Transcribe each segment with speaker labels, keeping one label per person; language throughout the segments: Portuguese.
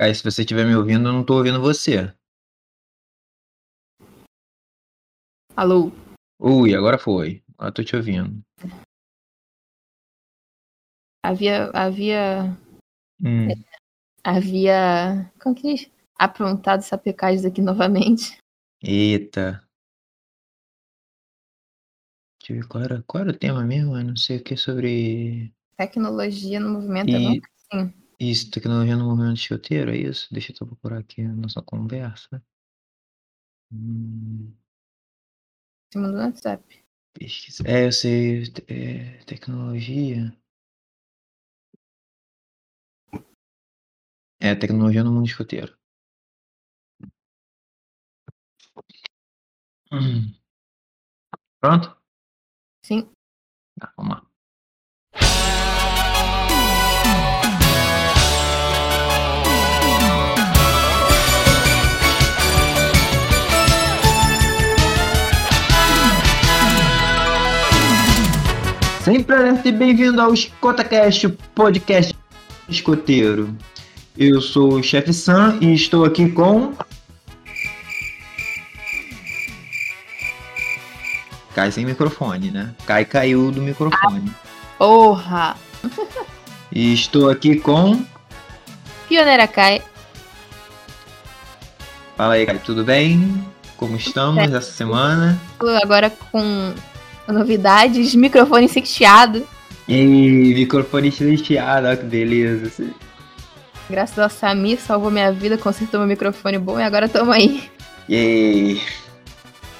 Speaker 1: Aí, se você estiver me ouvindo, eu não tô ouvindo você.
Speaker 2: Alô?
Speaker 1: Ui, agora foi. Agora tô te ouvindo.
Speaker 2: Havia. Havia.
Speaker 1: Hum.
Speaker 2: Havia. Como que diz? Aprontado sapecais aqui novamente.
Speaker 1: Eita. Deixa eu ver qual era, qual era o tema mesmo? Eu não sei o que sobre.
Speaker 2: Tecnologia no movimento é
Speaker 1: E-
Speaker 2: bom assim.
Speaker 1: Isso, tecnologia no movimento escoteiro, é isso? Deixa eu só procurar aqui a nossa conversa. Hum,
Speaker 2: Você mandou no WhatsApp.
Speaker 1: pesquisa. É, eu sei. é, tecnologia. É, tecnologia no mundo escoteiro. Hum. Pronto?
Speaker 2: Sim.
Speaker 1: Tá, vamos lá. Sempre alerta e bem-vindo ao EscotaCast, podcast escoteiro. Eu sou o chefe Sam e estou aqui com. Cai sem microfone, né? Cai caiu do microfone.
Speaker 2: Porra!
Speaker 1: E estou aqui com.
Speaker 2: Pioneira Kai.
Speaker 1: Fala aí, Kai, tudo bem? Como estamos essa semana?
Speaker 2: Agora com novidades, microfone sexteado.
Speaker 1: E microfone olha que beleza.
Speaker 2: Graças ao Samir, salvou minha vida, consertou meu microfone bom e agora tamo aí.
Speaker 1: E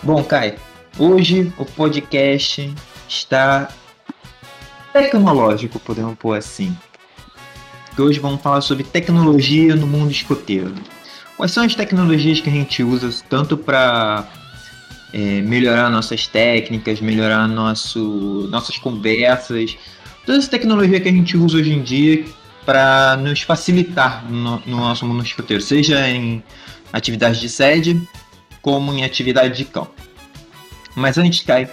Speaker 1: Bom, Kai, hoje o podcast está tecnológico, podemos pôr assim. Que hoje vamos falar sobre tecnologia no mundo escoteiro. Quais são as tecnologias que a gente usa tanto para melhorar nossas técnicas, melhorar nosso, nossas conversas, toda essa tecnologia que a gente usa hoje em dia para nos facilitar no, no nosso mundo escoteiro, seja em atividades de sede, como em atividade de campo. Mas antes, Kai,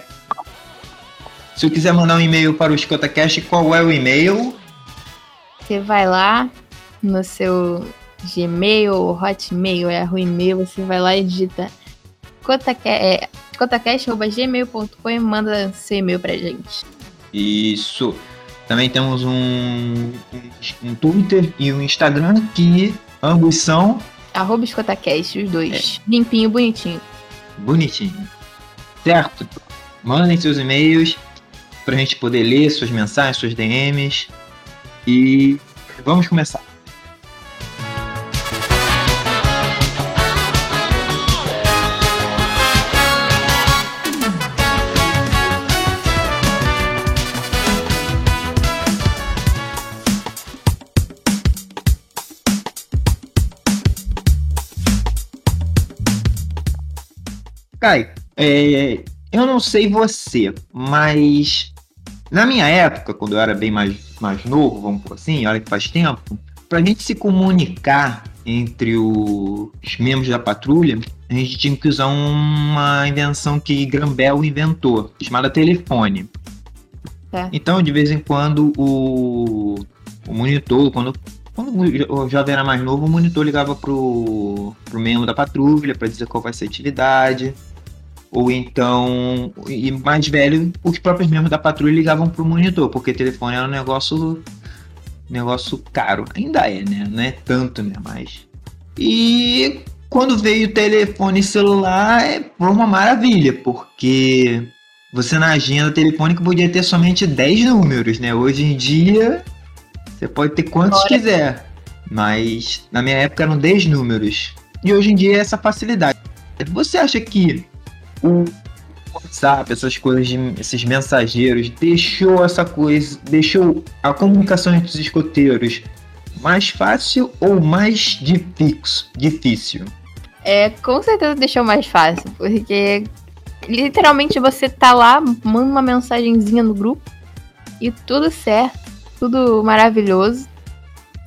Speaker 1: se eu quiser mandar um e-mail para o EscotaCast, qual é o e-mail?
Speaker 2: Você vai lá no seu Gmail, Hotmail, é o e-mail, você vai lá e digita é, cotacast.gmail.com e manda seu e-mail pra gente.
Speaker 1: Isso. Também temos um, um, um Twitter e um Instagram que ambos são
Speaker 2: Arroba escotacast, os dois. Limpinho, bonitinho.
Speaker 1: bonitinhos. Certo? Mandem seus e-mails para a gente poder ler suas mensagens, suas DMs. E vamos começar. Kai, é, eu não sei você, mas na minha época, quando eu era bem mais, mais novo, vamos por assim, olha que faz tempo, pra gente se comunicar entre os membros da patrulha, a gente tinha que usar uma invenção que Grambel inventou, chamada telefone.
Speaker 2: É.
Speaker 1: Então, de vez em quando, o, o monitor, quando, quando o jovem era mais novo, o monitor ligava pro, pro membro da patrulha para dizer qual vai ser a atividade. Ou então, e mais velho, os próprios membros da patrulha ligavam pro monitor, porque telefone era um negócio negócio caro. Ainda é, né? Não é tanto, né? Mas. E quando veio o telefone celular, é, foi uma maravilha, porque você na agenda telefônica podia ter somente 10 números, né? Hoje em dia, você pode ter quantos
Speaker 2: Olha.
Speaker 1: quiser. Mas na minha época eram 10 números. E hoje em dia é essa facilidade. Você acha que o WhatsApp, essas coisas, de, esses mensageiros, deixou essa coisa, deixou a comunicação entre os escoteiros mais fácil ou mais difícil? difícil?
Speaker 2: É, com certeza deixou mais fácil, porque literalmente você tá lá, manda uma mensagenzinha no grupo e tudo certo, tudo maravilhoso.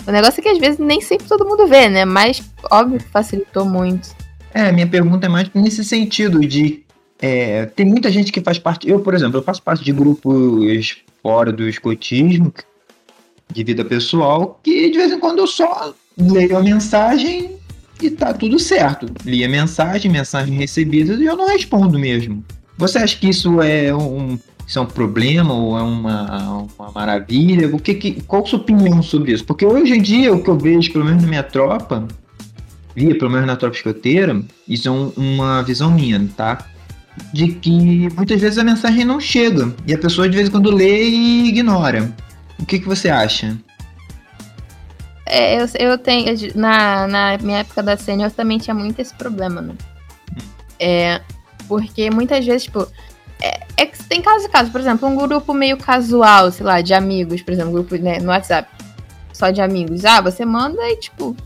Speaker 2: O negócio é que às vezes nem sempre todo mundo vê, né? Mas óbvio que facilitou muito.
Speaker 1: É, minha pergunta é mais nesse sentido de é, tem muita gente que faz parte. Eu, por exemplo, eu faço parte de grupos fora do escotismo de vida pessoal que de vez em quando eu só leio a mensagem e tá tudo certo. Li a mensagem, mensagem recebida e eu não respondo mesmo. Você acha que isso é um, isso é um problema ou é uma, uma maravilha? O que, que, qual a sua opinião sobre isso? Porque hoje em dia, o que eu vejo, pelo menos na minha tropa, via, pelo menos na tropa escoteira, isso é um, uma visão minha, tá? De que muitas vezes a mensagem não chega e a pessoa de vez em quando lê e ignora. O que, que você acha?
Speaker 2: É, eu, eu tenho. Na, na minha época da sênior eu também tinha muito esse problema, né? É, porque muitas vezes, tipo. É, é que tem casos e casos. Por exemplo, um grupo meio casual, sei lá, de amigos, por exemplo, grupo né, no WhatsApp. Só de amigos. Ah, você manda e, tipo,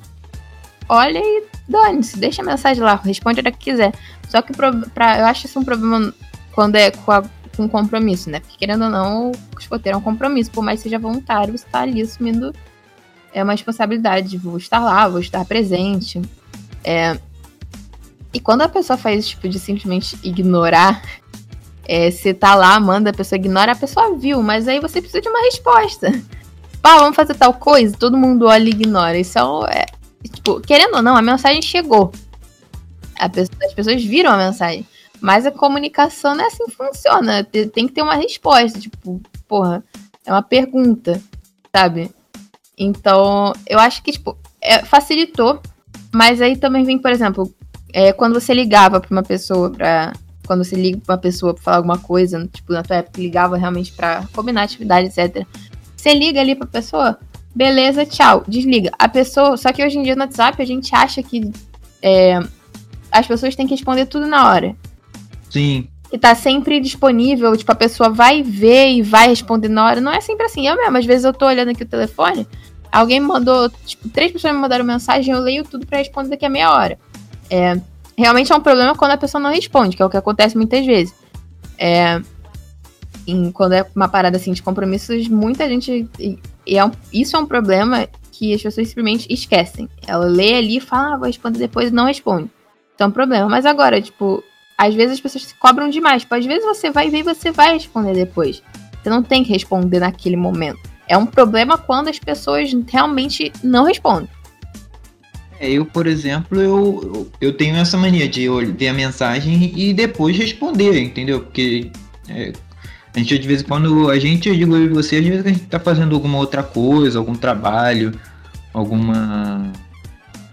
Speaker 2: olha e dane-se, deixa a mensagem lá, responde a hora que quiser. Só que pra, eu acho isso um problema quando é com, a, com compromisso, né? Porque querendo ou não, o escoteiro é um compromisso, por mais que seja voluntário, você tá ali assumindo é uma responsabilidade, vou estar lá, vou estar presente. É... E quando a pessoa faz esse tipo de simplesmente ignorar, é, você tá lá, manda, a pessoa ignora, a pessoa viu, mas aí você precisa de uma resposta. Pá, vamos fazer tal coisa, todo mundo olha e ignora. Isso é, é tipo, querendo ou não, a mensagem chegou. Pessoa, as pessoas viram a mensagem. Mas a comunicação não é assim que funciona. Tem que ter uma resposta. Tipo, porra, é uma pergunta, sabe? Então, eu acho que, tipo, é, facilitou. Mas aí também vem, por exemplo, é, quando você ligava pra uma pessoa pra. Quando você liga pra uma pessoa pra falar alguma coisa, tipo, na tua época, ligava realmente pra combinar atividade, etc. Você liga ali pra pessoa, beleza, tchau, desliga. A pessoa. Só que hoje em dia no WhatsApp a gente acha que é, as pessoas têm que responder tudo na hora.
Speaker 1: Sim.
Speaker 2: Que tá sempre disponível, tipo, a pessoa vai ver e vai responder na hora. Não é sempre assim. Eu mesmo, às vezes eu tô olhando aqui o telefone, alguém me mandou, tipo, três pessoas me mandaram mensagem, eu leio tudo para responder daqui a meia hora. É, realmente é um problema quando a pessoa não responde, que é o que acontece muitas vezes. É, em, quando é uma parada assim de compromissos, muita gente. E, é um, isso é um problema que as pessoas simplesmente esquecem. Ela lê ali e fala, ah, vou responder depois e não responde. Então é um problema. Mas agora, tipo, às vezes as pessoas se cobram demais. Tipo, às vezes você vai ver e você vai responder depois. Você não tem que responder naquele momento. É um problema quando as pessoas realmente não respondem.
Speaker 1: É, eu, por exemplo, eu, eu tenho essa mania de ver a mensagem e depois responder, entendeu? Porque é, a gente, de vez em quando, a gente, eu digo eu e você, às vezes a gente tá fazendo alguma outra coisa, algum trabalho, alguma.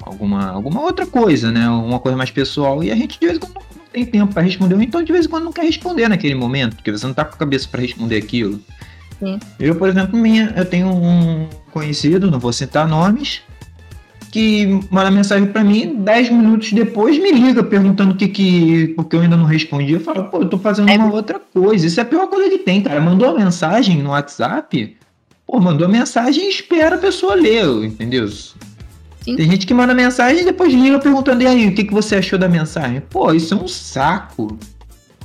Speaker 1: alguma. alguma outra coisa, né? Uma coisa mais pessoal, e a gente de vez em quando não tem tempo para responder, ou então de vez em quando não quer responder naquele momento, porque você não tá com a cabeça para responder aquilo. Sim. Eu, por exemplo, minha, eu tenho um conhecido, não vou citar nomes, que manda mensagem para mim, 10 minutos depois me liga perguntando o que que. Porque eu ainda não respondi. Eu falo, pô, eu tô fazendo é... uma outra coisa. Isso é a pior coisa que tem, cara. Mandou a mensagem no WhatsApp, pô, mandou a mensagem e espera a pessoa ler, entendeu? Sim. Tem gente que manda mensagem e depois liga perguntando, e aí, o que, que você achou da mensagem? Pô, isso é um saco.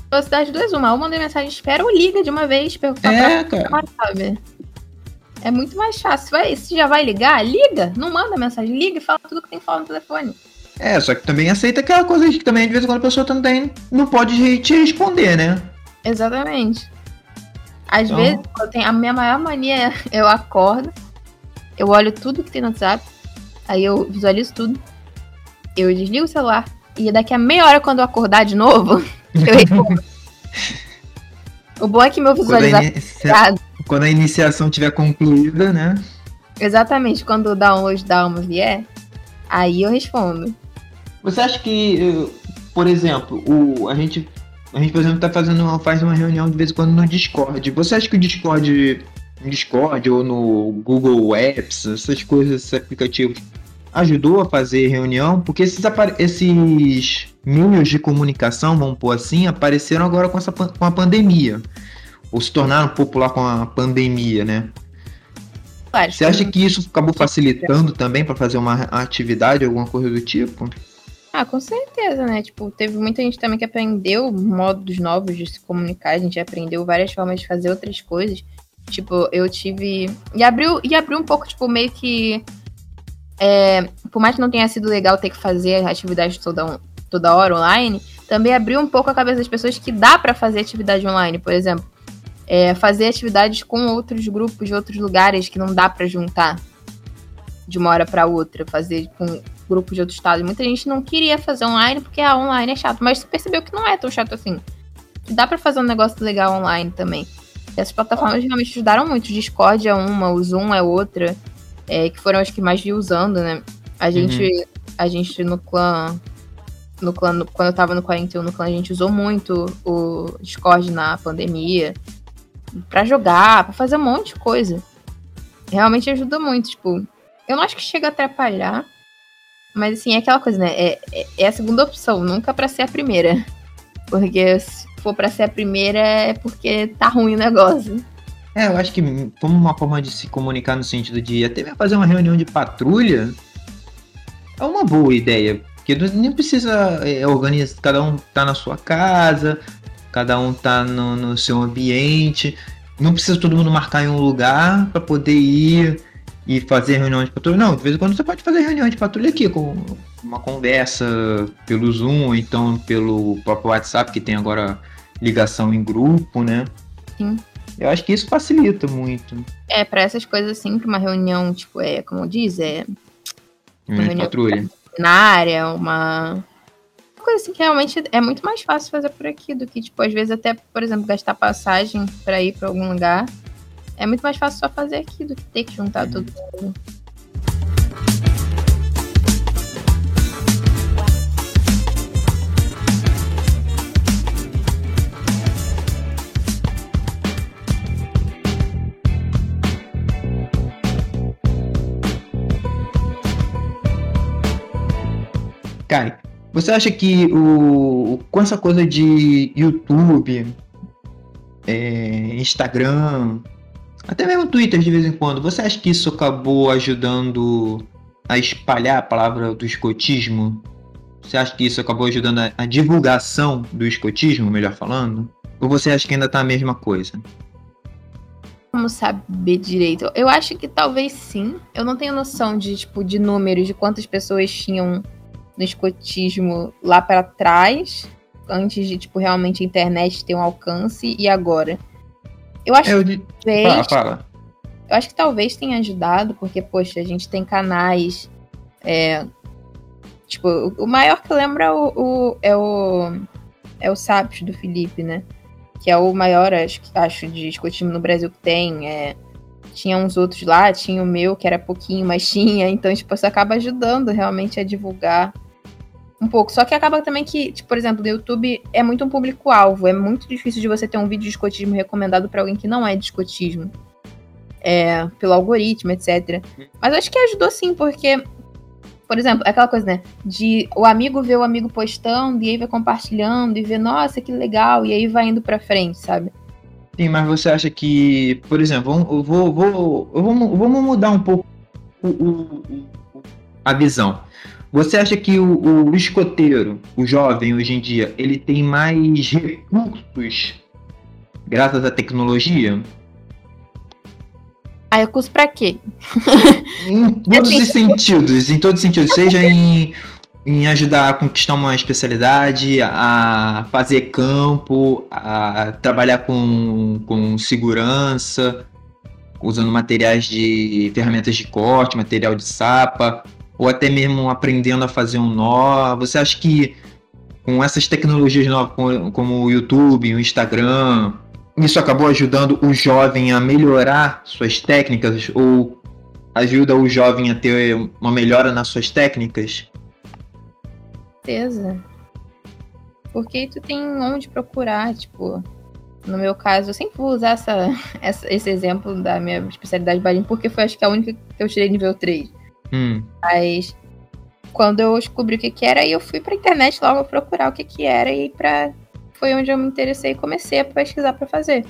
Speaker 2: Velocidade 2, uma. Ou manda mensagem, espera ou liga de uma vez, perguntar
Speaker 1: é, pra cara.
Speaker 2: sabe? É muito mais fácil. Vai, se já vai ligar, liga. Não manda mensagem, liga e fala tudo que tem que falar no telefone.
Speaker 1: É, só que também aceita aquela coisa de que também de vez em quando a pessoa também não pode te responder, né?
Speaker 2: Exatamente. Às então... vezes, eu tenho, a minha maior mania é eu acordo, eu olho tudo que tem no WhatsApp, aí eu visualizo tudo, eu desligo o celular, e daqui a meia hora, quando eu acordar de novo, eu respondo. o bom é que meu visualizador.
Speaker 1: Quando a iniciação tiver concluída, né?
Speaker 2: Exatamente, quando o download da alma vier, aí eu respondo.
Speaker 1: Você acha que, eh, por exemplo, o, a gente, a gente, por exemplo, tá fazendo uma, faz uma reunião de vez em quando no Discord. Você acha que o Discord, no Discord ou no Google Apps, essas coisas, esses aplicativos, ajudou a fazer reunião? Porque esses, esses meios de comunicação, vamos pôr assim, apareceram agora com, essa, com a pandemia ou se tornaram popular com a pandemia, né? Claro, Você acha que isso acabou facilitando também para fazer uma atividade, alguma coisa do tipo?
Speaker 2: Ah, com certeza, né? Tipo, teve muita gente também que aprendeu modos novos de se comunicar, a gente aprendeu várias formas de fazer outras coisas. Tipo, eu tive. E abriu, e abriu um pouco, tipo, meio que. É, por mais que não tenha sido legal ter que fazer atividade toda, toda hora online, também abriu um pouco a cabeça das pessoas que dá para fazer atividade online. Por exemplo, é, fazer atividades com outros grupos de outros lugares que não dá para juntar de uma hora para outra, fazer com grupos de outros estados. Muita gente não queria fazer online porque a ah, online é chato, mas você percebeu que não é tão chato assim. Que dá para fazer um negócio legal online também. E essas plataformas realmente ajudaram muito. O Discord é uma, o Zoom é outra, é, que foram as que mais vi usando, né? A gente, uhum. a gente no clã, no clã, no, quando eu tava no 41 no clã, a gente usou muito o Discord na pandemia para jogar, para fazer um monte de coisa. Realmente ajuda muito, tipo, eu não acho que chega a atrapalhar, mas assim, é aquela coisa, né? É, é, é a segunda opção, nunca para ser a primeira. Porque se for para ser a primeira é porque tá ruim o negócio.
Speaker 1: É, eu acho que como uma forma de se comunicar no sentido de até mesmo fazer uma reunião de patrulha é uma boa ideia. Porque nem precisa é, organizar, cada um tá na sua casa, cada um tá no, no seu ambiente. Não precisa todo mundo marcar em um lugar para poder ir e fazer reunião de patrulha. Não, de vez em quando você pode fazer reunião de patrulha aqui, com uma conversa pelo Zoom, ou então pelo próprio WhatsApp, que tem agora ligação em grupo, né?
Speaker 2: Sim.
Speaker 1: Eu acho que isso facilita muito.
Speaker 2: É, para essas coisas assim, pra uma reunião, tipo, é, como diz, é.
Speaker 1: Uma reunião patrulha.
Speaker 2: Na área, uma. Coisa assim que realmente é muito mais fácil fazer por aqui do que, tipo, às vezes até, por exemplo, gastar passagem para ir para algum lugar. É muito mais fácil só fazer aqui do que ter que juntar uhum. todo mundo.
Speaker 1: Você acha que o, com essa coisa de YouTube, é, Instagram, até mesmo Twitter de vez em quando. Você acha que isso acabou ajudando a espalhar a palavra do escotismo? Você acha que isso acabou ajudando a, a divulgação do escotismo, melhor falando? Ou você acha que ainda tá a mesma coisa?
Speaker 2: Como saber direito? Eu acho que talvez sim. Eu não tenho noção de, tipo, de números, de quantas pessoas tinham no escotismo lá para trás, antes de, tipo, realmente a internet ter um alcance, e agora. Eu acho eu que talvez. Eu acho que talvez tenha ajudado, porque, poxa, a gente tem canais. É, tipo, o maior que lembra é o, o, é o. É o Sapios do Felipe, né? Que é o maior, acho, acho de escotismo no Brasil que tem. É, tinha uns outros lá, tinha o meu, que era pouquinho, mas tinha. Então, tipo, isso acaba ajudando realmente a divulgar um pouco. Só que acaba também que, tipo, por exemplo, o YouTube é muito um público-alvo. É muito difícil de você ter um vídeo de escotismo recomendado para alguém que não é de escotismo. É, pelo algoritmo, etc. Mas acho que ajudou sim, porque, por exemplo, aquela coisa, né? De o amigo ver o amigo postando e aí vai compartilhando e vê, nossa, que legal, e aí vai indo pra frente, sabe?
Speaker 1: Sim, mas você acha que, por exemplo, eu vou, vou, eu vou, vamos mudar um pouco o, o, a visão. Você acha que o, o escoteiro, o jovem hoje em dia, ele tem mais recursos graças à tecnologia?
Speaker 2: Ah, recurso pra quê?
Speaker 1: Em todos os sentidos, em todos os sentidos. Seja em, em ajudar a conquistar uma especialidade, a fazer campo, a trabalhar com, com segurança, usando materiais de ferramentas de corte, material de sapa, ou até mesmo aprendendo a fazer um nó. Você acha que com essas tecnologias novas, como o YouTube, o Instagram, isso acabou ajudando o jovem a melhorar suas técnicas ou ajuda o jovem a ter uma melhora nas suas técnicas?
Speaker 2: Certeza. Porque tu tem onde procurar, tipo, no meu caso, eu sempre vou usar essa, essa esse exemplo da minha especialidade barim, porque foi acho que a única que eu tirei nível 3.
Speaker 1: Hum.
Speaker 2: Mas quando eu descobri o que, que era, aí eu fui pra internet logo procurar o que, que era e pra... foi onde eu me interessei e comecei a pesquisar para fazer.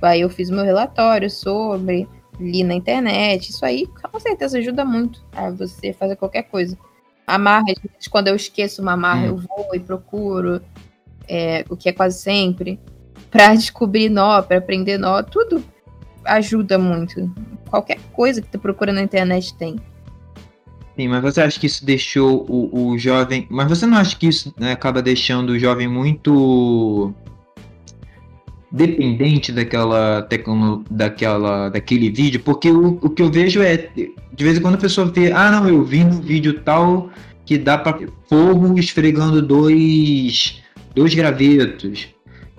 Speaker 2: Aí eu fiz meu relatório sobre, li na internet, isso aí com certeza ajuda muito a você fazer qualquer coisa. Amarra, quando eu esqueço uma amarra, hum. eu vou e procuro, é, o que é quase sempre, para descobrir nó, para aprender nó, tudo ajuda muito. Qualquer coisa que tu procura na internet tem.
Speaker 1: Sim, mas você acha que isso deixou o, o jovem. Mas você não acha que isso né, acaba deixando o jovem muito. dependente daquela tecno, daquela daquele vídeo, porque o, o que eu vejo é de vez em quando a pessoa vê, ah não, eu vi no vídeo tal que dá para fogo esfregando dois dois gravetos.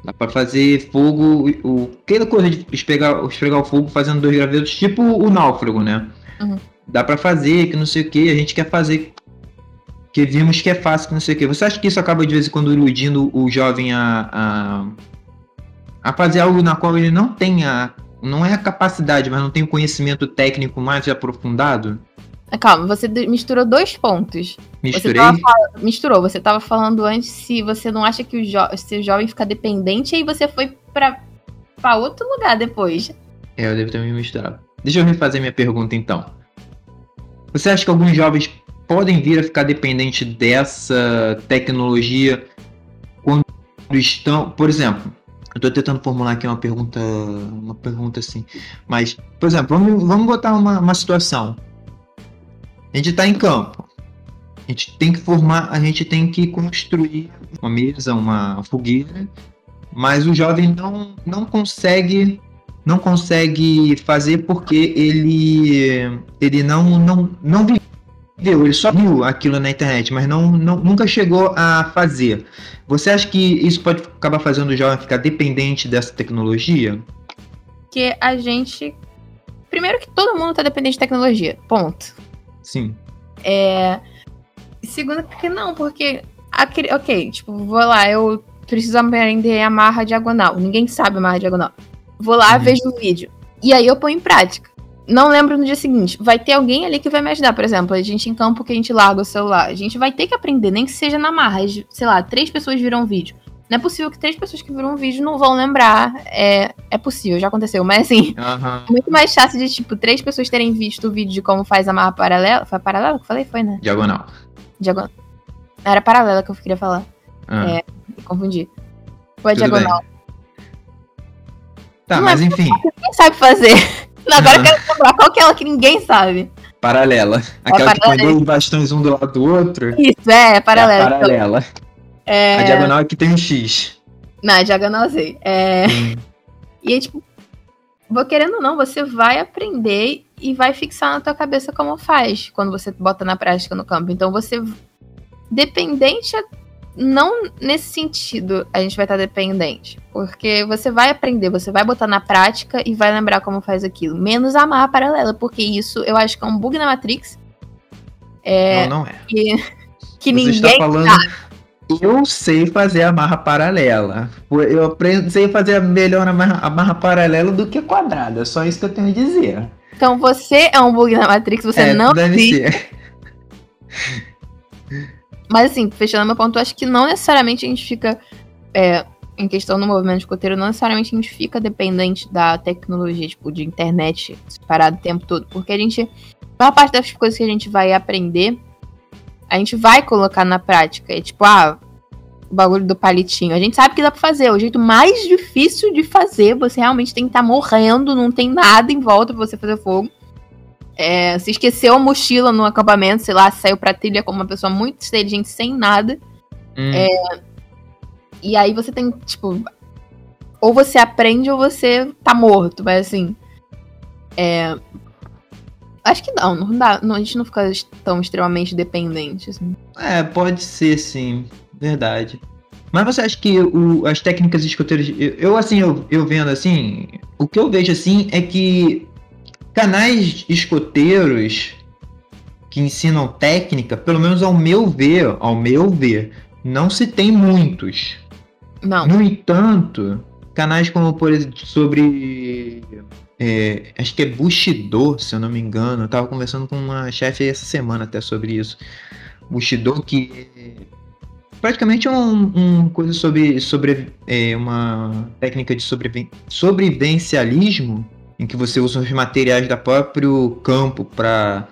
Speaker 1: Dá para fazer fogo, o aquela coisa de esfregar, esfregar o fogo fazendo dois gravetos, tipo o náufrago, né? Uhum. Dá para fazer, que não sei o que, a gente quer fazer que vimos que é fácil, que não sei o que. Você acha que isso acaba de vez em quando iludindo o jovem a, a, a fazer algo na qual ele não tem a, não é a capacidade, mas não tem o conhecimento técnico mais aprofundado?
Speaker 2: Calma, você misturou dois pontos.
Speaker 1: Misturei?
Speaker 2: Você falando, misturou. Você estava falando antes se você não acha que o, jo se o jovem fica dependente, aí você foi para outro lugar depois.
Speaker 1: É, eu devo ter me misturado. Deixa eu refazer minha pergunta então. Você acha que alguns jovens podem vir a ficar dependentes dessa tecnologia quando estão, por exemplo, eu estou tentando formular aqui uma pergunta, uma pergunta assim, mas, por exemplo, vamos, vamos botar uma, uma situação. A gente está em campo. A gente tem que formar, a gente tem que construir uma mesa, uma fogueira, mas o jovem não, não consegue não consegue fazer porque ele ele não não não viveu, ele só viu aquilo na internet, mas não, não nunca chegou a fazer. Você acha que isso pode acabar fazendo o jovem ficar dependente dessa tecnologia?
Speaker 2: Que a gente primeiro que todo mundo está dependente de tecnologia, ponto.
Speaker 1: Sim.
Speaker 2: É. Segundo, que não, porque. Aquele, ok, tipo, vou lá, eu preciso aprender a amarra diagonal. Ninguém sabe amarra diagonal. Vou lá, uhum. vejo o vídeo. E aí eu ponho em prática. Não lembro no dia seguinte. Vai ter alguém ali que vai me ajudar. Por exemplo, a gente em campo que a gente larga o celular. A gente vai ter que aprender, nem que seja na marra. Sei lá, três pessoas viram um vídeo. Não é possível que três pessoas que viram um vídeo não vão lembrar. É, é possível, já aconteceu. Mas assim, uhum. muito mais fácil de, tipo, três pessoas terem visto o vídeo de como faz a marra paralela. Foi paralela que eu falei? Foi, né?
Speaker 1: Diagonal.
Speaker 2: Diagonal. Era paralela que eu queria falar. Ah. É, confundi. Foi a diagonal. Bem.
Speaker 1: Tá, mas é enfim.
Speaker 2: Ninguém sabe fazer. Agora eu quero lembrar qual que é ela que ninguém sabe.
Speaker 1: Paralela. É Aquela é paralela. que põe dois bastões um do lado do outro.
Speaker 2: Isso, é, é paralela. É
Speaker 1: paralela. Então. É... A diagonal aqui tem um X.
Speaker 2: Na diagonal Z. É... Hum. E aí, tipo, vou querendo ou não, você vai aprender e vai fixar na tua cabeça como faz quando você bota na prática no campo. Então você. Dependente. Não nesse sentido a gente vai estar dependente. Porque você vai aprender, você vai botar na prática e vai lembrar como faz aquilo. Menos a marra paralela, porque isso eu acho que é um bug na Matrix.
Speaker 1: É, não, não é.
Speaker 2: Que, que
Speaker 1: você
Speaker 2: ninguém
Speaker 1: está falando, sabe eu sei fazer a marra paralela. Eu aprendo, sei fazer melhor a marra, a marra paralela do que quadrada. É só isso que eu tenho a dizer.
Speaker 2: Então você é um bug na Matrix, você é, não
Speaker 1: deve ser.
Speaker 2: Mas assim, fechando meu ponto, eu acho que não necessariamente a gente fica. É, em questão do movimento escoteiro, não necessariamente a gente fica dependente da tecnologia, tipo, de internet parado o tempo todo. Porque a gente. A maior parte das coisas que a gente vai aprender a gente vai colocar na prática. É tipo, ah, o bagulho do palitinho. A gente sabe que dá pra fazer. O jeito mais difícil de fazer. Você realmente tem que estar tá morrendo, não tem nada em volta pra você fazer fogo. É, se esqueceu a mochila no acampamento, sei lá, saiu pra trilha como uma pessoa muito inteligente, sem nada. Hum. É, e aí você tem, tipo. Ou você aprende ou você tá morto, mas assim. É, Acho que não, não dá. Não, a gente não fica tão extremamente dependente. Assim.
Speaker 1: É, pode ser, sim. Verdade. Mas você acha que o, as técnicas escoteiras. Eu, eu, assim, eu, eu vendo assim. O que eu vejo assim é que canais escoteiros que ensinam técnica, pelo menos ao meu ver, ao meu ver, não se tem muitos.
Speaker 2: Não.
Speaker 1: No entanto, canais como por exemplo sobre é, acho que é Bushido, se eu não me engano. Eu tava conversando com uma chefe essa semana até sobre isso. Bushido que é praticamente um, um coisa sobre, sobre é, uma técnica de sobrevi sobrevivencialismo em que você usa os materiais da próprio campo para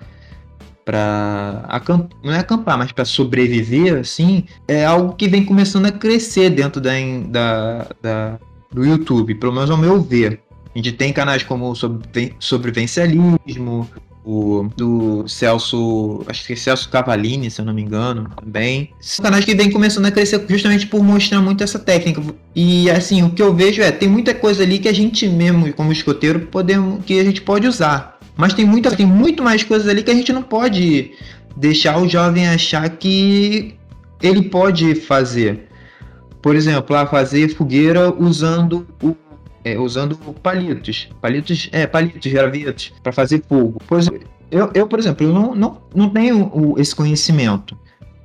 Speaker 1: para não é acampar, mas para sobreviver, assim, é algo que vem começando a crescer dentro da, da, da do YouTube, pelo menos ao meu ver. A gente tem canais como sobrevivencialismo, o, do Celso, acho que é Celso Cavalini, se eu não me engano, também. Canais que vem começando a crescer justamente por mostrar muito essa técnica. E assim, o que eu vejo é, tem muita coisa ali que a gente mesmo, como escoteiro, podemos, que a gente pode usar. Mas tem, muita, tem muito mais coisas ali que a gente não pode deixar o jovem achar que ele pode fazer. Por exemplo, lá fazer fogueira usando o é, usando palitos, palitos, é, palitos, gravetos, para fazer fogo. Exemplo, eu, eu, por exemplo, eu não, não, não tenho o, esse conhecimento.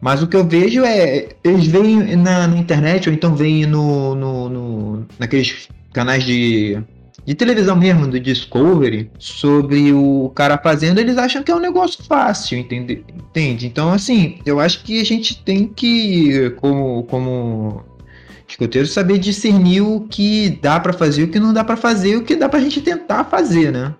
Speaker 1: Mas o que eu vejo é. Eles veem na, na internet, ou então veem no, no, no, naqueles canais de, de televisão mesmo, do Discovery, sobre o cara fazendo, eles acham que é um negócio fácil, entende? entende? Então, assim, eu acho que a gente tem que, como, como escoteiro saber discernir o que dá para fazer, o que não dá para fazer, o que dá pra gente tentar fazer, né?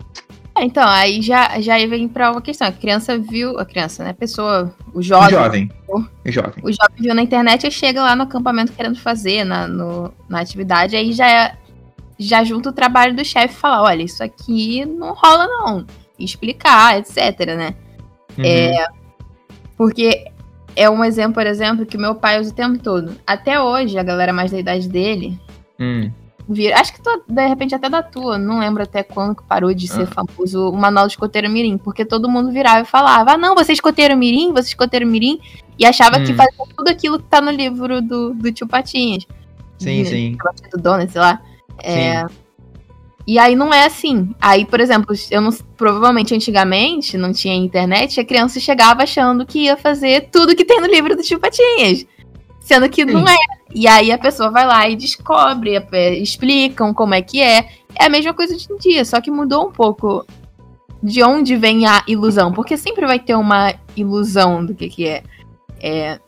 Speaker 2: É, então, aí já, já vem pra uma questão. A criança viu, a criança, né? A pessoa, o jovem.
Speaker 1: O jovem. O,
Speaker 2: jovem. O jovem viu na internet e chega lá no acampamento querendo fazer, na, no, na atividade, aí já, já junta o trabalho do chefe e fala: olha, isso aqui não rola, não. E explicar, etc, né? Uhum. É, porque é um exemplo, por exemplo, que meu pai usa o tempo todo. Até hoje, a galera mais da idade dele.
Speaker 1: Hum.
Speaker 2: Vira, acho que tô, de repente até da tua, não lembro até quando que parou de ser ah. famoso o manual de escoteiro mirim, porque todo mundo virava e falava: ah, não, você é escoteiro mirim, você é escoteiro mirim, e achava hum. que fazia tudo aquilo que tá no livro do, do tio Patinhas.
Speaker 1: Sim, de, sim.
Speaker 2: Do Donald, sei lá. É, sim. E aí não é assim. Aí, por exemplo, eu não, provavelmente antigamente não tinha internet, a criança chegava achando que ia fazer tudo que tem no livro do Tio Patinhas. Sendo que Sim. não é. E aí a pessoa vai lá e descobre, explicam como é que é. É a mesma coisa de um dia, só que mudou um pouco de onde vem a ilusão. Porque sempre vai ter uma ilusão do que, que é. É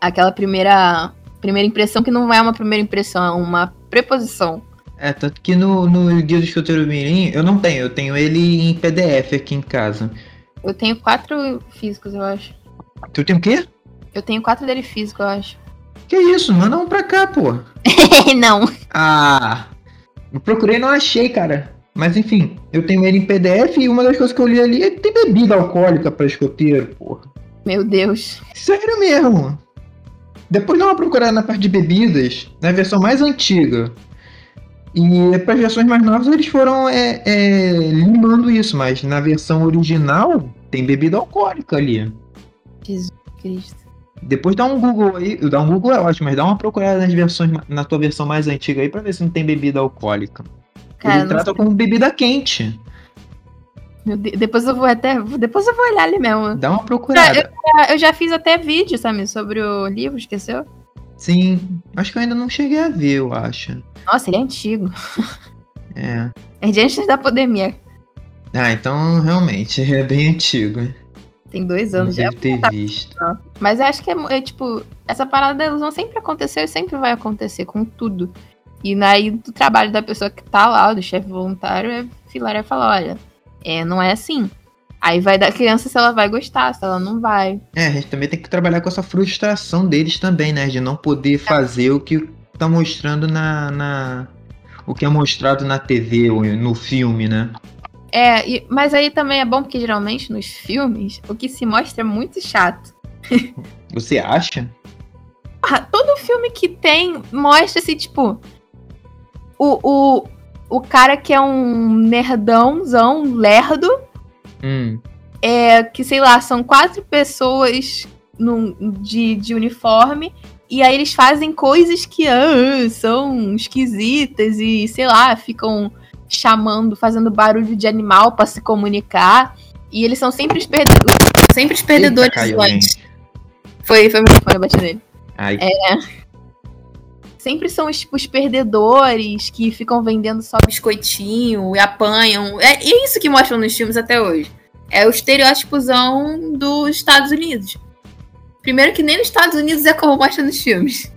Speaker 2: aquela primeira, primeira impressão que não é uma primeira impressão, é uma preposição.
Speaker 1: É, tanto que no, no Guia do Escoteiro Mirim eu não tenho, eu tenho ele em PDF aqui em casa.
Speaker 2: Eu tenho quatro físicos, eu acho.
Speaker 1: Tu tem o quê?
Speaker 2: Eu tenho quatro dele físico, eu acho.
Speaker 1: Que isso? Manda um pra cá, pô.
Speaker 2: não.
Speaker 1: Ah. Eu procurei e não achei, cara. Mas enfim, eu tenho ele em PDF e uma das coisas que eu li ali é que tem bebida alcoólica pra escoteiro, porra.
Speaker 2: Meu Deus.
Speaker 1: Sério mesmo. Depois dá uma procurada na parte de bebidas, na versão mais antiga. E para as versões mais novas eles foram é, é, limando isso, mas na versão original tem bebida alcoólica ali.
Speaker 2: Jesus Cristo.
Speaker 1: Depois dá um Google aí, dá um Google é ótimo, mas dá uma procurada nas versões, na tua versão mais antiga aí pra ver se não tem bebida alcoólica. Cara, Ele trata sei. como bebida quente.
Speaker 2: depois eu vou até. Depois eu vou olhar ali mesmo.
Speaker 1: Dá uma procurada.
Speaker 2: Eu, eu já fiz até vídeo, sabe, sobre o livro, esqueceu?
Speaker 1: Sim, acho que eu ainda não cheguei a ver, eu acho.
Speaker 2: Nossa, ele é antigo.
Speaker 1: É.
Speaker 2: É de antes da pandemia.
Speaker 1: Ah, então realmente é bem antigo.
Speaker 2: Tem dois anos já.
Speaker 1: Deve ter visto.
Speaker 2: Mas eu acho que é, é, tipo, essa parada da ilusão sempre aconteceu e sempre vai acontecer com tudo. E aí do trabalho da pessoa que tá lá, do chefe voluntário, é filar e falar, olha, é, não é assim. Aí vai da criança se ela vai gostar, se ela não vai.
Speaker 1: É, a gente também tem que trabalhar com essa frustração deles também, né? De não poder fazer o que tá mostrando na, na. O que é mostrado na TV ou no filme, né?
Speaker 2: É, e, mas aí também é bom porque geralmente nos filmes o que se mostra é muito chato.
Speaker 1: Você acha?
Speaker 2: Ah, todo filme que tem mostra-se, tipo. O, o, o cara que é um nerdãozão, lerdo,
Speaker 1: Hum.
Speaker 2: É que, sei lá, são quatro pessoas num, de, de uniforme. E aí eles fazem coisas que ah, são esquisitas e, sei lá, ficam chamando, fazendo barulho de animal para se comunicar. E eles são sempre os perdedores. Sempre os perdedores Eita, antes. Foi, foi meu fone, eu bati nele.
Speaker 1: Ai.
Speaker 2: É. Sempre são os, tipo, os perdedores que ficam vendendo só biscoitinho e apanham. É, é isso que mostram nos filmes até hoje. É o estereótipozão dos Estados Unidos. Primeiro que nem nos Estados Unidos é como mostra nos filmes.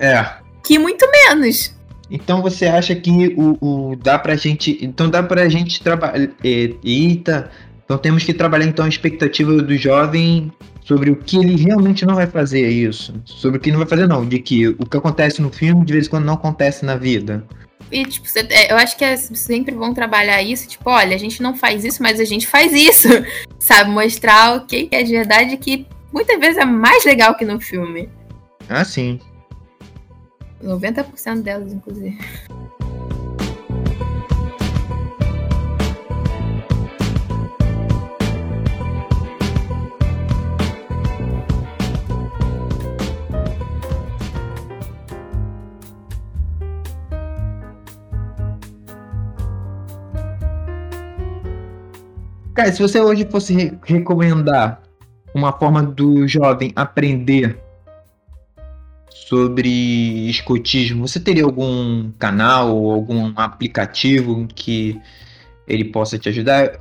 Speaker 1: É.
Speaker 2: Que muito menos.
Speaker 1: Então você acha que o, o dá pra gente. Então dá pra gente trabalhar. Eita. Então temos que trabalhar então a expectativa do jovem sobre o que ele realmente não vai fazer, é isso. Sobre o que não vai fazer, não. De que o que acontece no filme, de vez em quando, não acontece na vida.
Speaker 2: E, tipo, é, eu acho que é sempre bom trabalhar isso, tipo, olha, a gente não faz isso, mas a gente faz isso. Sabe? Mostrar o que é de verdade que muitas vezes é mais legal que no filme.
Speaker 1: Ah, sim.
Speaker 2: 90% delas, inclusive.
Speaker 1: Cara, se você hoje fosse re recomendar uma forma do jovem aprender sobre escotismo, você teria algum canal ou algum aplicativo que ele possa te ajudar?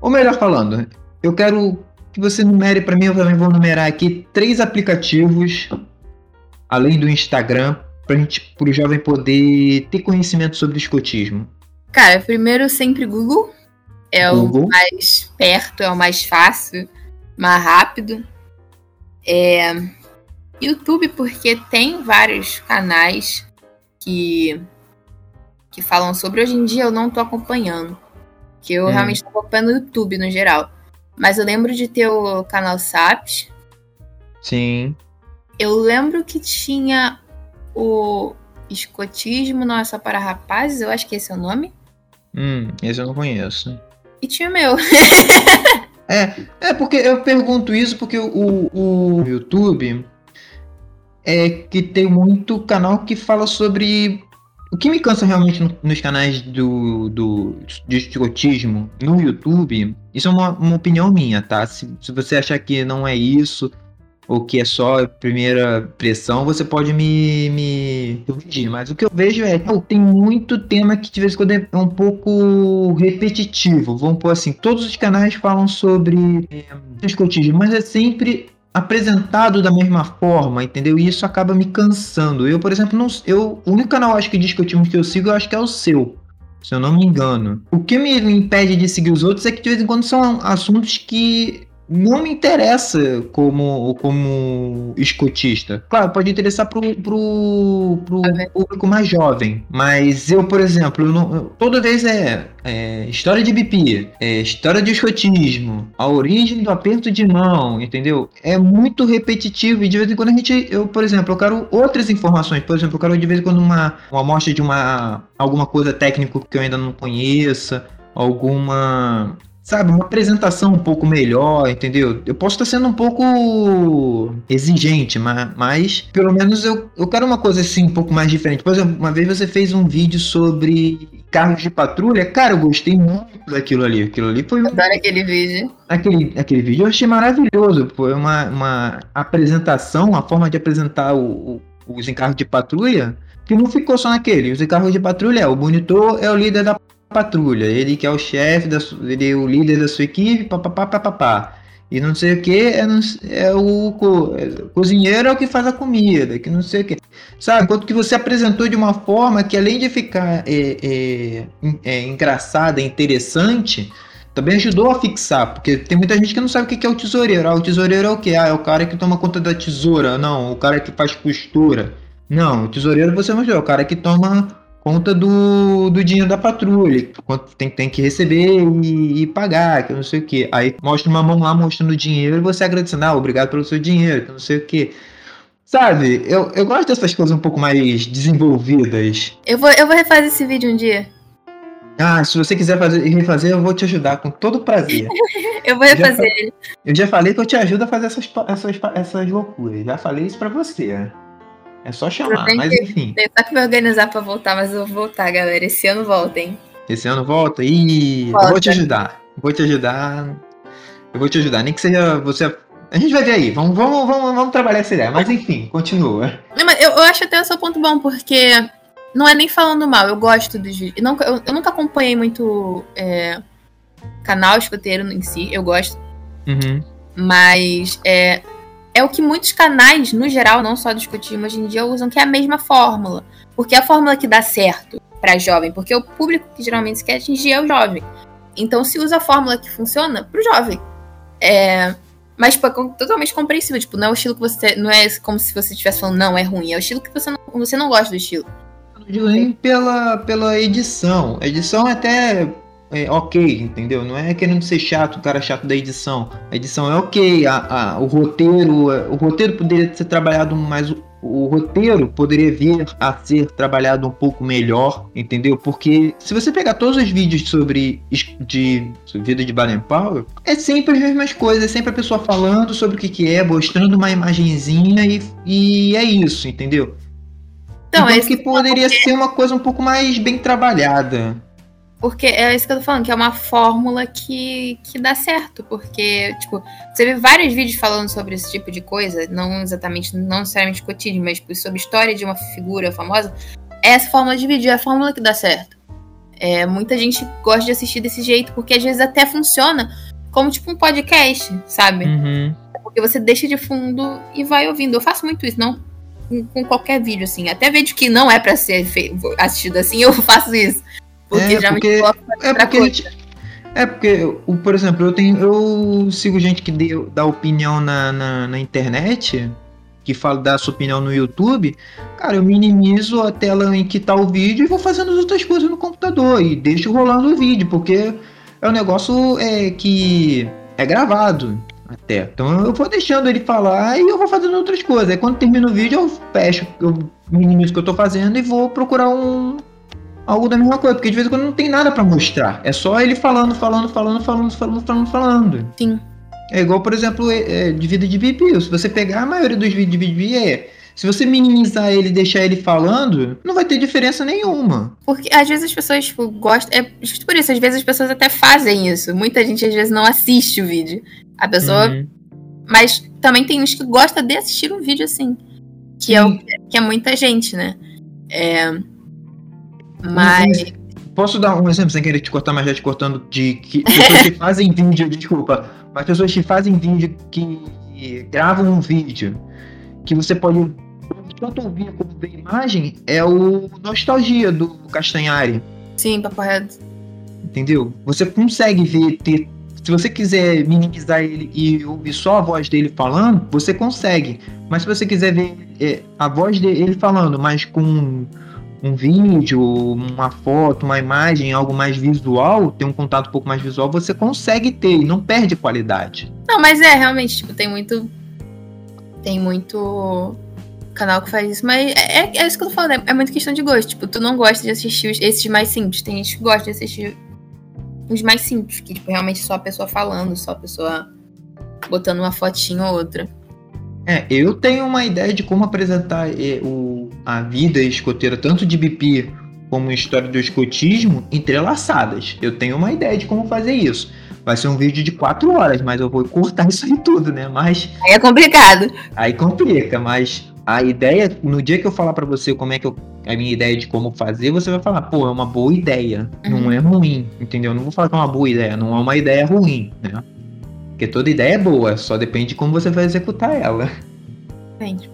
Speaker 1: Ou melhor falando, eu quero que você numere para mim, eu também vou numerar aqui três aplicativos, além do Instagram, para o jovem poder ter conhecimento sobre escotismo.
Speaker 2: Cara, primeiro sempre Google é o mais perto, é o mais fácil, mais rápido. É YouTube, porque tem vários canais que, que falam sobre. Hoje em dia eu não tô acompanhando. Que eu hum. realmente tô acompanhando no YouTube no geral. Mas eu lembro de ter o canal SAPS.
Speaker 1: Sim.
Speaker 2: Eu lembro que tinha o Escotismo Não só para rapazes, eu acho que esse é o nome.
Speaker 1: Hum, esse eu não conheço
Speaker 2: e tinha meu.
Speaker 1: é, é porque eu pergunto isso porque o, o YouTube é que tem muito canal que fala sobre o que me cansa realmente nos canais do, do de escotismo no YouTube, isso é uma, uma opinião minha, tá? Se, se você achar que não é isso, ou que é só primeira pressão, você pode me, me corrigir. Mas o que eu vejo é que tem muito tema que de vez em quando é um pouco repetitivo. Vamos pôr assim, todos os canais falam sobre é, escotismo, mas é sempre apresentado da mesma forma, entendeu? E isso acaba me cansando. Eu, por exemplo, não, eu, o único canal acho que de escotismo que eu sigo, eu acho que é o seu. Se eu não me engano. O que me impede de seguir os outros é que de vez em quando são assuntos que não me interessa como, como escotista. Claro, pode interessar pro, pro, pro público mais jovem. Mas eu, por exemplo, eu não, toda vez é, é, história de BP, é, história de escotismo, a origem do aperto de mão, entendeu? É muito repetitivo e de vez em quando a gente, eu, por exemplo, eu quero outras informações. Por exemplo, eu quero de vez em quando uma, uma amostra de uma alguma coisa técnica que eu ainda não conheça, alguma sabe, uma apresentação um pouco melhor, entendeu? Eu posso estar sendo um pouco exigente, mas, mas pelo menos eu, eu quero uma coisa assim um pouco mais diferente. Por exemplo, uma vez você fez um vídeo sobre carros de patrulha, cara, eu gostei muito daquilo ali. Aquilo ali foi.
Speaker 2: Adoro aquele vídeo.
Speaker 1: Aquele, aquele vídeo eu achei maravilhoso. Foi uma, uma apresentação, uma forma de apresentar o, o, os encargos de patrulha que não ficou só naquele. Os encargos de patrulha é o monitor é o líder da patrulha, ele que é o chefe, da, ele é o líder da sua equipe, papapá, papapá. E não sei o que, é, é, o, co, é, cozinheiro é o que faz a comida, que não sei o que. Sabe, enquanto que você apresentou de uma forma que além de ficar é, é, é, engraçada, interessante, também ajudou a fixar, porque tem muita gente que não sabe o que é o tesoureiro. Ah, o tesoureiro é o que? Ah, é o cara que toma conta da tesoura. Não, o cara que faz costura. Não, o tesoureiro você mostrou, é o cara que toma conta do, do dinheiro da patrulha, quanto tem, tem que receber e, e, pagar, que não sei o que. Aí mostra uma mão lá mostrando o dinheiro e você agradecendo, ah, obrigado pelo seu dinheiro, que não sei o que. Sabe, eu, eu gosto dessas coisas um pouco mais desenvolvidas.
Speaker 2: Eu vou, eu vou refazer esse vídeo um dia.
Speaker 1: Ah, se você quiser fazer, refazer, eu vou te ajudar com todo prazer.
Speaker 2: eu vou refazer ele.
Speaker 1: Eu já falei que eu te ajudo a fazer essas, essas, essas loucuras. Já falei isso pra você. É só chamar, mas que, enfim.
Speaker 2: Que me organizar pra voltar, mas eu vou voltar, galera. Esse ano volta, hein?
Speaker 1: Esse ano volta? Ih, volta. eu vou te ajudar. Vou te ajudar. Eu vou te ajudar. Nem que seja você. A gente vai ver aí. Vamos, vamos, vamos, vamos trabalhar essa ideia. Mas enfim, continua.
Speaker 2: Não, mas eu, eu acho até o seu ponto bom, porque não é nem falando mal, eu gosto dos vídeos. Eu, eu, eu, nunca acompanhei muito é, canal escoteiro em si, eu gosto.
Speaker 1: Uhum.
Speaker 2: Mas é, é o que muitos canais, no geral, não só discutimos hoje em dia, usam, que é a mesma fórmula. Porque é a fórmula que dá certo para jovem, porque o público que geralmente se quer atingir é o jovem. Então se usa a fórmula que funciona para o jovem. É, Mas, tipo, é totalmente compreensível. Tipo, não é o estilo que você. Não é como se você estivesse falando, não, é ruim. É o estilo que você não, você não gosta do estilo.
Speaker 1: Não digo nem pela, pela edição. A edição é até é, ok, entendeu? Não é querendo ser chato, o cara chato da edição. A edição é ok, a, a, o roteiro. O roteiro poderia ser trabalhado mais o roteiro poderia vir a ser trabalhado um pouco melhor, entendeu? Porque se você pegar todos os vídeos sobre de vida de Baden Powell, é sempre as mesmas coisas, é sempre a pessoa falando sobre o que, que é, mostrando uma imagenzinha e, e é isso, entendeu? Então, então que poderia ser uma coisa um pouco mais bem trabalhada.
Speaker 2: Porque é isso que eu tô falando, que é uma fórmula que, que dá certo. Porque, tipo, você vê vários vídeos falando sobre esse tipo de coisa, não exatamente, não necessariamente cotidiano, mas tipo, sobre história de uma figura famosa. Essa fórmula de vídeo é a fórmula que dá certo. É, muita gente gosta de assistir desse jeito, porque às vezes até funciona como tipo um podcast, sabe?
Speaker 1: Uhum.
Speaker 2: Porque você deixa de fundo e vai ouvindo. Eu faço muito isso, não com, com qualquer vídeo, assim. Até vídeo que não é para ser assistido assim, eu faço isso.
Speaker 1: Porque é, porque, é porque gente, é porque, por exemplo, eu tenho, eu sigo gente que deu, dá opinião na, na, na, internet, que fala da sua opinião no YouTube. Cara, eu minimizo a tela em que tá o vídeo e vou fazendo as outras coisas no computador e deixo rolando o vídeo, porque é um negócio é, que é gravado até. Então eu vou deixando ele falar e eu vou fazendo outras coisas. Aí quando termina o vídeo eu fecho, eu minimizo o que eu tô fazendo e vou procurar um algo da mesma coisa, porque de vez em quando não tem nada para mostrar. É só ele falando, falando, falando, falando, falando, falando, falando.
Speaker 2: Sim.
Speaker 1: É igual, por exemplo, é, é, de vida de BP. Se você pegar a maioria dos vídeos de BP é. Se você minimizar ele e deixar ele falando, não vai ter diferença nenhuma.
Speaker 2: Porque às vezes as pessoas, tipo, gostam. É justo por isso, às vezes as pessoas até fazem isso. Muita gente às vezes não assiste o vídeo. A pessoa. Uhum. Mas também tem uns que gosta de assistir um vídeo assim. Que, é, o, que é muita gente, né? É. Mas.
Speaker 1: Posso dar um exemplo sem querer te cortar, mas já te cortando de que pessoas que fazem vídeo, desculpa, mas pessoas que fazem vídeo que gravam um vídeo que você pode tanto ouvir como ver imagem é o Nostalgia do Castanhari.
Speaker 2: Sim, papo reto.
Speaker 1: Entendeu? Você consegue ver, ter. Se você quiser minimizar ele e ouvir só a voz dele falando, você consegue. Mas se você quiser ver é, a voz dele falando, mas com um vídeo, uma foto, uma imagem, algo mais visual, ter um contato um pouco mais visual, você consegue ter e não perde qualidade.
Speaker 2: Não, mas é, realmente, tipo, tem muito. Tem muito canal que faz isso, mas é, é, é isso que eu tô falando, é, é muito questão de gosto. Tipo, tu não gosta de assistir os, esses mais simples. Tem gente que gosta de assistir os mais simples, que tipo, realmente só a pessoa falando, só a pessoa botando uma fotinha ou outra.
Speaker 1: É, eu tenho uma ideia de como apresentar é, o, a vida escoteira, tanto de BP como história do escotismo, entrelaçadas. Eu tenho uma ideia de como fazer isso. Vai ser um vídeo de quatro horas, mas eu vou cortar isso aí tudo, né? Mas.
Speaker 2: Aí é complicado.
Speaker 1: Aí complica, mas a ideia, no dia que eu falar para você como é que eu, a minha ideia de como fazer, você vai falar, pô, é uma boa ideia, uhum. não é ruim, entendeu? Eu não vou falar que é uma boa ideia, não é uma ideia ruim, né? Porque toda ideia é boa, só depende de como você vai executar ela.
Speaker 2: Entendi.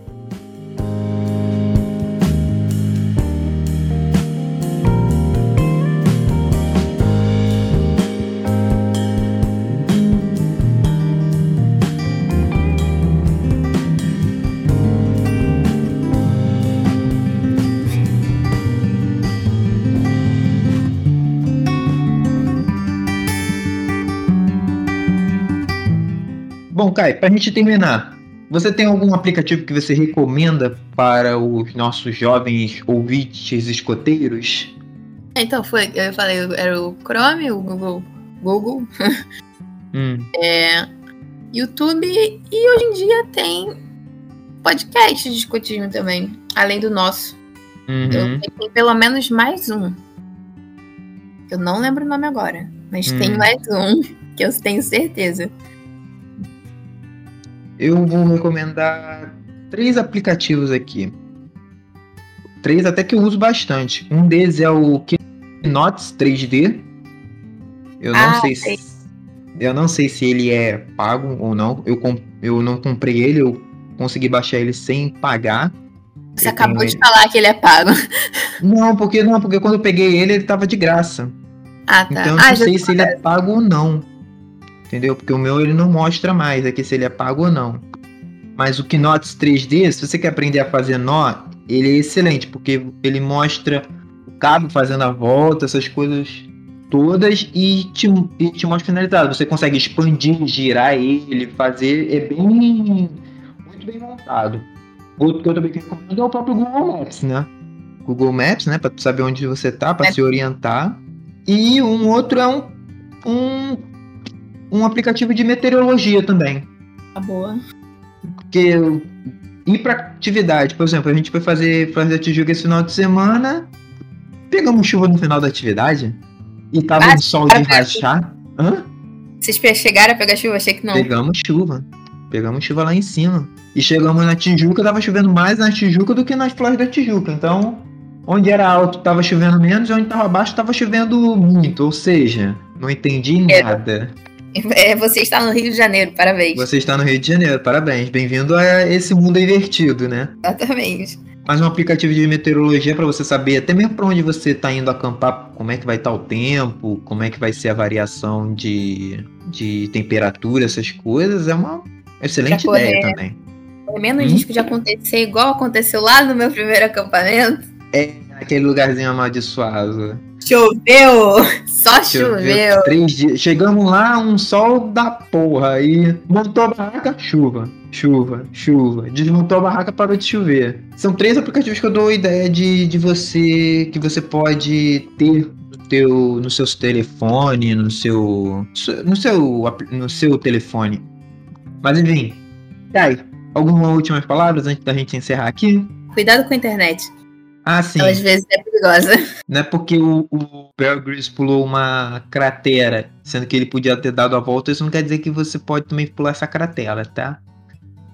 Speaker 1: Bom, Kai, para a gente terminar, você tem algum aplicativo que você recomenda para os nossos jovens ouvintes escoteiros?
Speaker 2: Então, foi, eu falei, era o Chrome, o Google, Google,
Speaker 1: hum.
Speaker 2: é, YouTube e hoje em dia tem podcast de escotismo também, além do nosso.
Speaker 1: Uhum.
Speaker 2: Eu tenho pelo menos mais um. Eu não lembro o nome agora, mas hum. tem mais um que eu tenho certeza
Speaker 1: eu vou recomendar três aplicativos aqui. Três até que eu uso bastante. Um deles é o Keynotes 3D. Eu não ah, sei se eu não sei se ele é pago ou não. Eu, eu não comprei ele, eu consegui baixar ele sem pagar.
Speaker 2: Você eu acabou de ele. falar que ele é pago.
Speaker 1: Não, porque não, porque quando eu peguei ele, ele tava de graça.
Speaker 2: Ah, tá.
Speaker 1: Então eu não ah, sei se ele é pago ou não. Entendeu? Porque o meu ele não mostra mais aqui se ele é pago ou não. Mas o Knots 3D, se você quer aprender a fazer nó, ele é excelente, porque ele mostra o cabo fazendo a volta, essas coisas todas e te, e te mostra finalizado. Você consegue expandir, girar ele, fazer. É bem. muito bem montado. Outro que eu também recomendo é o próprio Google Maps, né? Google Maps, né? Pra saber onde você tá, para é. se orientar. E um outro é um, um, um aplicativo de meteorologia também.
Speaker 2: Tá boa.
Speaker 1: Porque ir pra atividade, por exemplo, a gente foi fazer, fazer a Tijuca esse final de semana, pegamos chuva no final da atividade e tava ah, um sol de rachar. Hã?
Speaker 2: Vocês chegaram a pegar chuva? Achei que não.
Speaker 1: Pegamos chuva. Pegamos chuva lá em cima. E chegamos na Tijuca, tava chovendo mais na Tijuca do que nas flores da Tijuca. Então, onde era alto tava chovendo menos, e onde tava baixo tava chovendo muito. Ou seja, não entendi é. nada.
Speaker 2: É, você está no Rio de Janeiro, parabéns.
Speaker 1: Você está no Rio de Janeiro, parabéns. Bem-vindo a esse mundo invertido, né?
Speaker 2: Exatamente.
Speaker 1: Mais um aplicativo de meteorologia para você saber até mesmo para onde você está indo acampar, como é que vai estar tá o tempo, como é que vai ser a variação de, de temperatura, essas coisas. É uma excelente ideia também.
Speaker 2: É menos hum? risco de acontecer igual aconteceu lá no meu primeiro acampamento.
Speaker 1: É, aquele lugarzinho amaldiçoado.
Speaker 2: Choveu! Só choveu.
Speaker 1: Três dias. Chegamos lá, um sol da porra. Aí montou a barraca, chuva, chuva, chuva. Desmontou a barraca, parou de chover. São três aplicativos que eu dou ideia de, de você. que você pode ter no, teu, no seu telefone, no seu. no seu, no seu telefone. Mas enfim. Kai, algumas últimas palavras antes da gente encerrar aqui?
Speaker 2: Cuidado com a internet.
Speaker 1: Ah, sim.
Speaker 2: Às vezes é perigosa.
Speaker 1: Não é porque o, o Bear Grylls pulou uma cratera, sendo que ele podia ter dado a volta, isso não quer dizer que você pode também pular essa cratera, tá?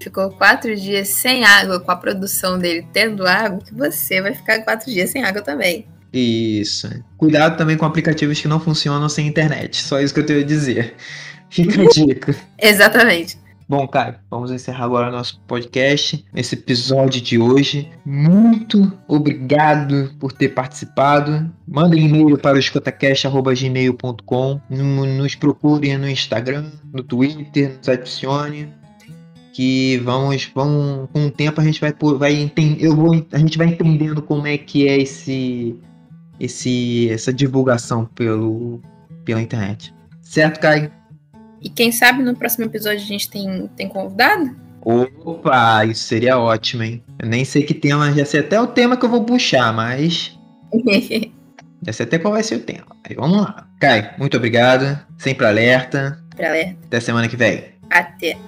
Speaker 2: Ficou quatro dias sem água, com a produção dele tendo água, que você vai ficar quatro dias sem água também.
Speaker 1: Isso. Cuidado também com aplicativos que não funcionam sem internet. Só isso que eu tenho a dizer. Fica a dica.
Speaker 2: Exatamente.
Speaker 1: Bom, Caio, vamos encerrar agora nosso podcast, esse episódio de hoje. Muito obrigado por ter participado. Manda um e-mail para o escotacast.gmail.com. Nos procure no Instagram, no Twitter, nos adicione. Que vamos, vamos com o tempo a gente vai, vai entender, eu vou, a gente vai entendendo como é que é esse, esse, essa divulgação pelo, pela internet. Certo, Caio?
Speaker 2: E quem sabe no próximo episódio a gente tem, tem convidado?
Speaker 1: Opa, isso seria ótimo, hein? Eu nem sei que tema, já sei até o tema que eu vou puxar, mas. já sei até qual vai ser o tema. Aí vamos lá. Kai, muito obrigado. Sempre alerta.
Speaker 2: Sempre alerta.
Speaker 1: Até semana que vem.
Speaker 2: Até.